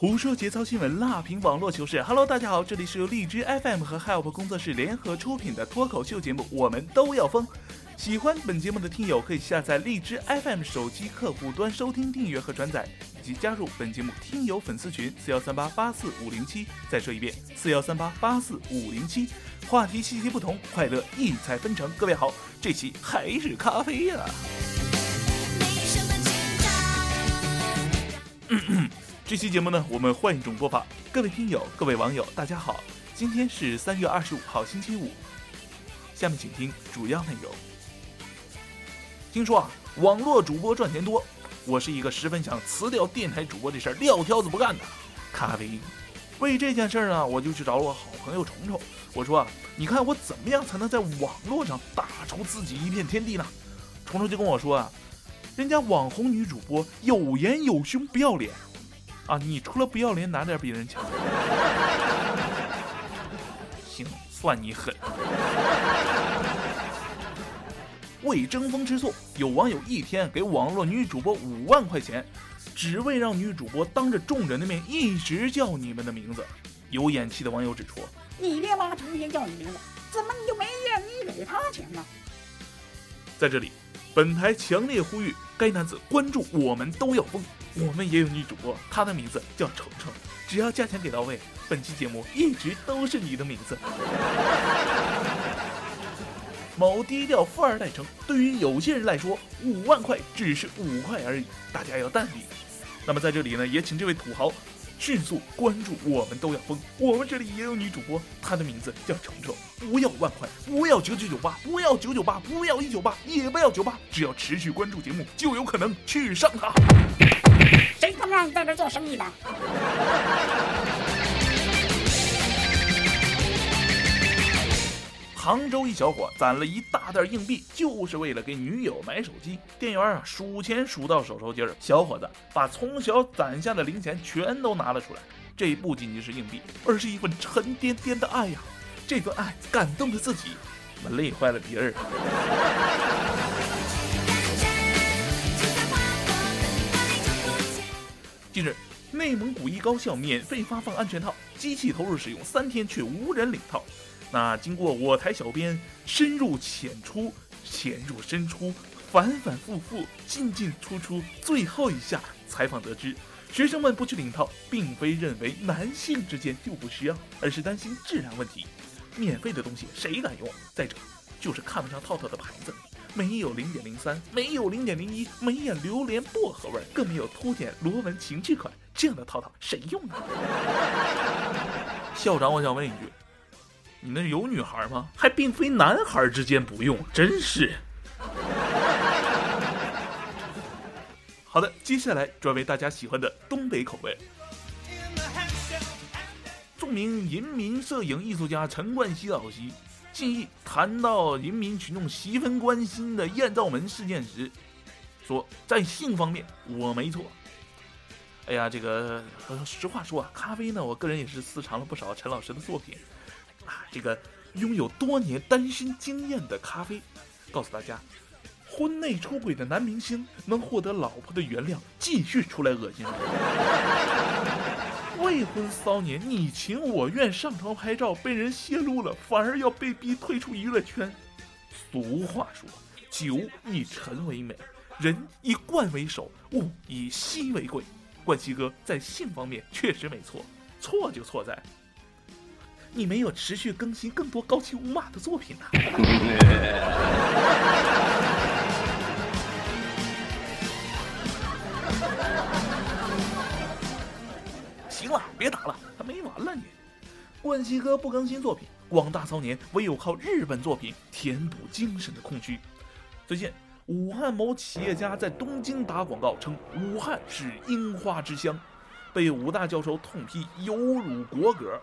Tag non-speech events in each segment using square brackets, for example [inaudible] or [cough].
胡说节操新闻，辣评网络糗事。Hello，大家好，这里是由荔枝 FM 和 Help 工作室联合出品的脱口秀节目《我们都要疯》。喜欢本节目的听友可以下载荔枝 FM 手机客户端收听、订阅和转载，以及加入本节目听友粉丝群四幺三八八四五零七。再说一遍，四幺三八八四五零七。话题信息不同，快乐异彩纷呈。各位好，这期还是咖啡呀、[clears throat] 这期节目呢，我们换一种播法。各位听友、各位网友，大家好，今天是三月二十五号，星期五。下面请听主要内容。听说啊，网络主播赚钱多，我是一个十分想辞掉电台主播这事儿撂挑子不干的咖啡。为这件事儿呢，我就去找了我好朋友虫虫，我说啊，你看我怎么样才能在网络上打出自己一片天地呢？虫虫就跟我说啊，人家网红女主播有颜有胸不要脸。啊，你除了不要脸，哪点比人强？行，算你狠。为争风吃醋，有网友一天给网络女主播五万块钱，只为让女主播当着众人的面一直叫你们的名字。有眼气的网友指出，你爹妈成天叫你名字，怎么你就没愿意给他钱呢？在这里，本台强烈呼吁该男子关注我们都要疯。我们也有女主播，她的名字叫程程，只要价钱给到位，本期节目一直都是你的名字。[laughs] 某低调富二代称，对于有些人来说，五万块只是五块而已，大家要淡定。那么在这里呢，也请这位土豪迅速关注我们都要疯。我们这里也有女主播，她的名字叫程程。不要万块，不要九九九八，不要九九八，不要一九八，也不要九八，只要持续关注节目，就有可能去上她。[laughs] 谁他妈让你在这做生意的？[laughs] 杭州一小伙攒了一大袋硬币，就是为了给女友买手机。店员啊，数钱数到手抽筋儿，小伙子把从小攒下的零钱全都拿了出来。这不仅仅是硬币，而是一份沉甸甸的爱呀！这份爱感动了自己，我累坏了别人。近日，内蒙古一高校免费发放安全套，机器投入使用三天却无人领套。那经过我台小编深入浅出、浅入深出、反反复复、进进出出，最后一下采访得知，学生们不去领套，并非认为男性之间就不需要，而是担心质量问题。免费的东西谁敢用？再者，就是看不上套套的牌子，没有零点零三，没有零点零一，没有榴莲薄荷味，更没有凸点螺纹情趣款，这样的套套谁用啊？[laughs] 校长，我想问一句。你那有女孩吗？还并非男孩之间不用，真是。[laughs] 好的，接下来转为大家喜欢的东北口味。著名人民摄影艺术家陈冠希老师近日谈到人民群众十分关心的艳照门事件时，说在性方面我没错。哎呀，这个实话说啊，咖啡呢，我个人也是私藏了不少陈老师的作品。啊，这个拥有多年单身经验的咖啡，告诉大家，婚内出轨的男明星能获得老婆的原谅，继续出来恶心人；未婚骚年你情我愿上床拍照被人泄露了，反而要被逼退出娱乐圈。俗话说，酒以陈为美，人以罐为首，物以稀为贵。冠希哥在性方面确实没错，错就错在。你没有持续更新更多高清无码的作品呢、行了，别打了，还没完了你。冠希哥不更新作品，广大骚年唯有靠日本作品填补精神的空虚。最近，武汉某企业家在东京打广告称武汉是樱花之乡，被武大教授痛批有辱国格。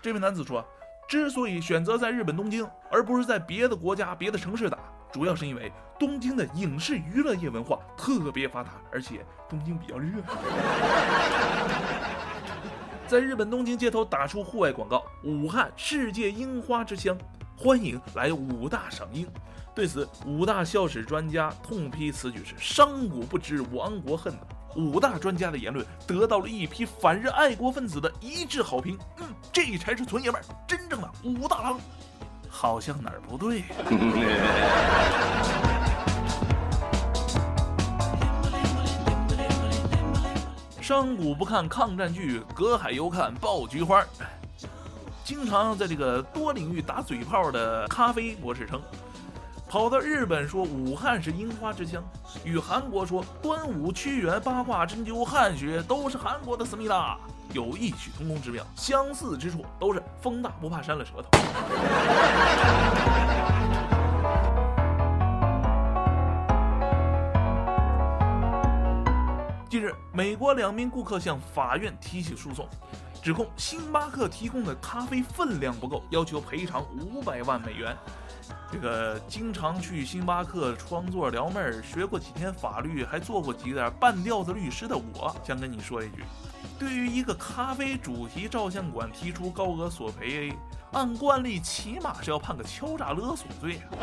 这位男子说，之所以选择在日本东京，而不是在别的国家、别的城市打，主要是因为东京的影视娱乐业文化特别发达，而且东京比较热。[laughs] 在日本东京街头打出户外广告：“武汉世界樱花之乡，欢迎来武大赏樱。”对此，武大校史专家痛批此举是“商国不知亡国恨”的。武大专家的言论得到了一批反日爱国分子的一致好评。嗯，这才是纯爷们儿，真正的武大郎。好像哪儿不对。商贾不看抗战剧，隔海犹看爆菊花。经常在这个多领域打嘴炮的咖啡博士称，跑到日本说武汉是樱花之乡，与韩国说端午、屈原、八卦、针灸、汉学都是韩国的思密达，有异曲同工之妙，相似之处都是风大不怕扇了舌头。近日，美国两名顾客向法院提起诉讼，指控星巴克提供的咖啡分量不够，要求赔偿五百万美元。这个经常去星巴克创作撩妹儿，学过几天法律，还做过几点半吊子律师的我，想跟你说一句：对于一个咖啡主题照相馆提出高额索赔，按惯例起码是要判个敲诈勒索罪！[laughs]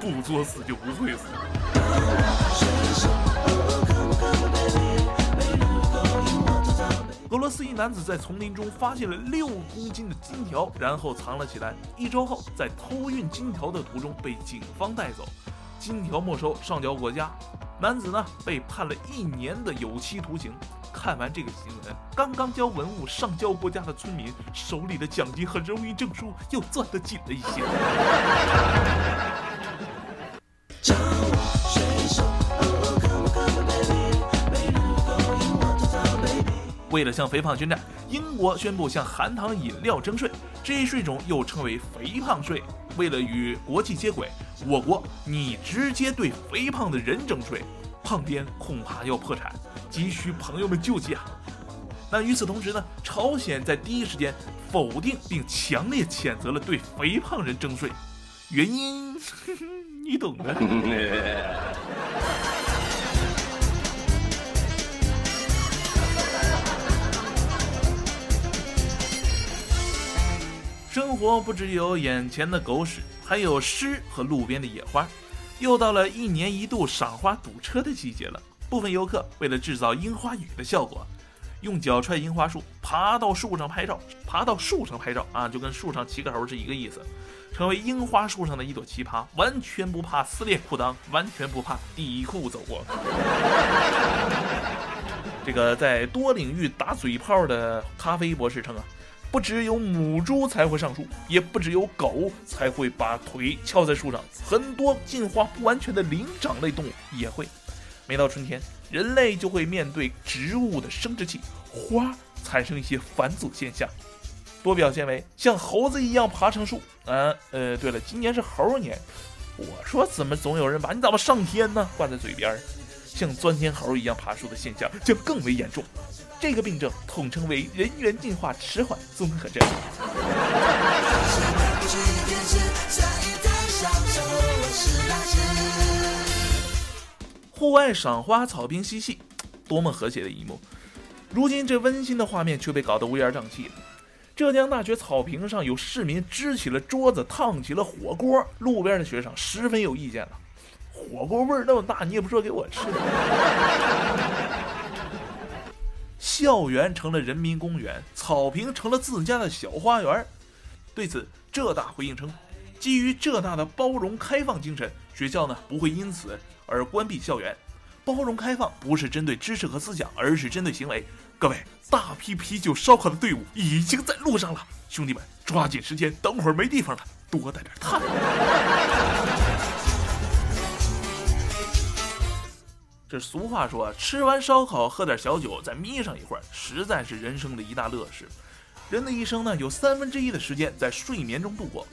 不作死就不会死。俄罗斯一男子在丛林中发现了六公斤的金条，然后藏了起来。一周后，在偷运金条的途中被警方带走，金条没收，上交国家。男子呢被判了一年的有期徒刑。看完这个新闻，刚刚交文物上交国家的村民手里的奖金和荣誉证书又攥得紧了一些。[laughs] 为了向肥胖宣战，英国宣布向含糖饮料征税，这一税种又称为“肥胖税”。为了与国际接轨，我国你直接对肥胖的人征税，胖颠恐怕要破产，急需朋友们救济啊！那与此同时呢，朝鲜在第一时间否定并强烈谴责了对肥胖人征税，原因 [laughs] 你懂的。[laughs] 生活不只有眼前的狗屎，还有诗和路边的野花。又到了一年一度赏花堵车的季节了。部分游客为了制造樱花雨的效果，用脚踹樱花树，爬到树上拍照。爬到树上拍照啊，就跟树上骑个猴是一个意思。成为樱花树上的一朵奇葩，完全不怕撕裂裤裆，完全不怕底裤走过。这个在多领域打嘴炮的咖啡博士称啊。不只有母猪才会上树，也不只有狗才会把腿翘在树上，很多进化不完全的灵长类动物也会。每到春天，人类就会面对植物的生殖器花产生一些返祖现象，多表现为像猴子一样爬上树。嗯，呃，对了，今年是猴年，我说怎么总有人把你咋不上天呢挂在嘴边？像钻天猴一样爬树的现象将更为严重。这个病症统称为人猿进化迟缓综合症。户外赏花，草坪嬉戏，多么和谐的一幕！如今这温馨的画面却被搞得乌烟瘴气。浙江大学草坪上有市民支起了桌子，烫起了火锅，路边的学生十分有意见了。火锅味儿那么大，你也不说给我吃。校园成了人民公园，草坪成了自家的小花园。对此，浙大回应称，基于浙大的包容开放精神，学校呢不会因此而关闭校园。包容开放不是针对知识和思想，而是针对行为。各位，大批啤酒烧烤的队伍已经在路上了，兄弟们，抓紧时间，等会儿没地方了，多带点炭。这俗话说，吃完烧烤喝点小酒，再眯上一会儿，实在是人生的一大乐事。人的一生呢，有三分之一的时间在睡眠中度过。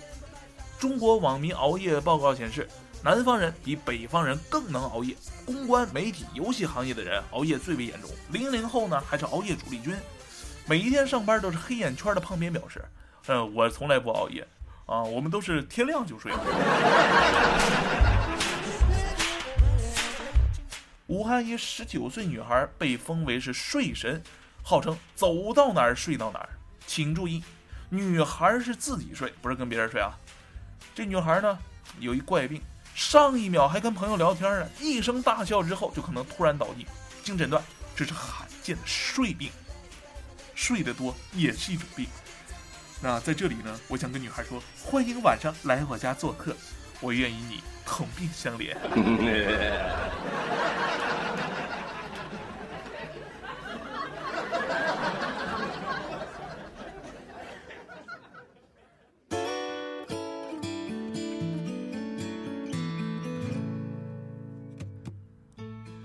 中国网民熬夜报告显示，南方人比北方人更能熬夜。公关、媒体、游戏行业的人熬夜最为严重。零零后呢，还是熬夜主力军，每一天上班都是黑眼圈的胖边表示：“嗯，我从来不熬夜啊，我们都是天亮就睡。”武汉一十九岁女孩被封为是睡神，号称走到哪儿睡到哪儿。请注意，女孩是自己睡，不是跟别人睡啊。这女孩呢有一怪病，上一秒还跟朋友聊天呢，一声大笑之后就可能突然倒地。经诊断，这是罕见的睡病。睡得多也是一种病。那在这里呢，我想跟女孩说，欢迎晚上来我家做客，我愿与你同病相怜。[laughs]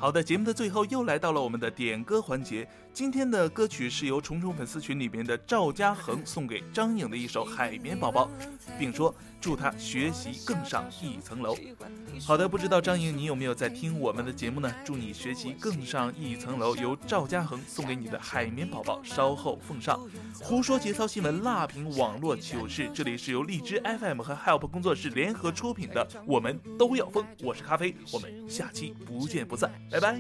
好的，节目的最后又来到了我们的点歌环节。今天的歌曲是由虫虫粉丝群里面的赵嘉恒送给张颖的一首《海绵宝宝》，并说祝他学习更上一层楼。好的，不知道张颖你有没有在听我们的节目呢？祝你学习更上一层楼。由赵嘉恒送给你的《海绵宝宝》稍后奉上。胡说节操新闻，辣评网络糗事，这里是由荔枝 FM 和 Help 工作室联合出品的，我们都要疯。我是咖啡，我们下期不见不散。拜拜。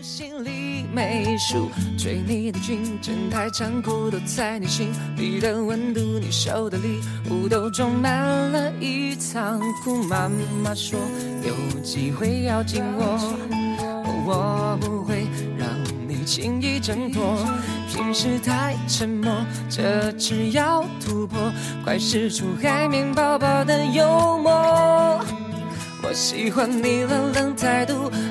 心里没数，追你的军阵太残酷，都在你心里的温度，你手的礼物都装满了一仓库。妈妈说有机会要紧握，我不会让你轻易挣脱。平时太沉默，这次要突破，快使出海绵宝宝的幽默。我喜欢你冷冷态度，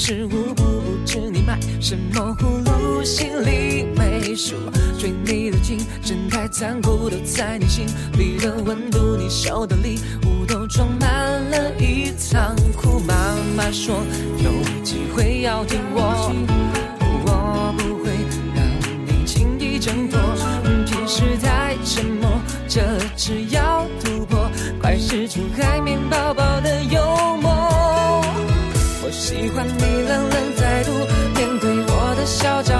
是无辜，不知你卖什么葫芦，心里没数。追你的精神太残酷都在你心里的温度，你收的礼物都装满了一仓库。妈妈说有机会要听我，我不会让你轻易挣脱。平时太沉默，这次要突破，快使出海绵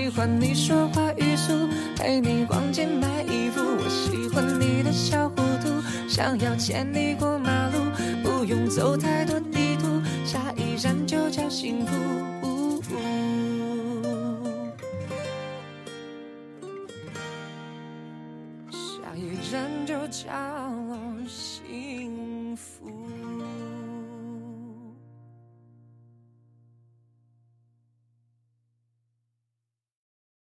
喜欢你说话语速，陪你逛街买衣服。我喜欢你的小糊涂，想要牵你过马路，不用走太多地图，下一站就叫幸福。下一站就叫。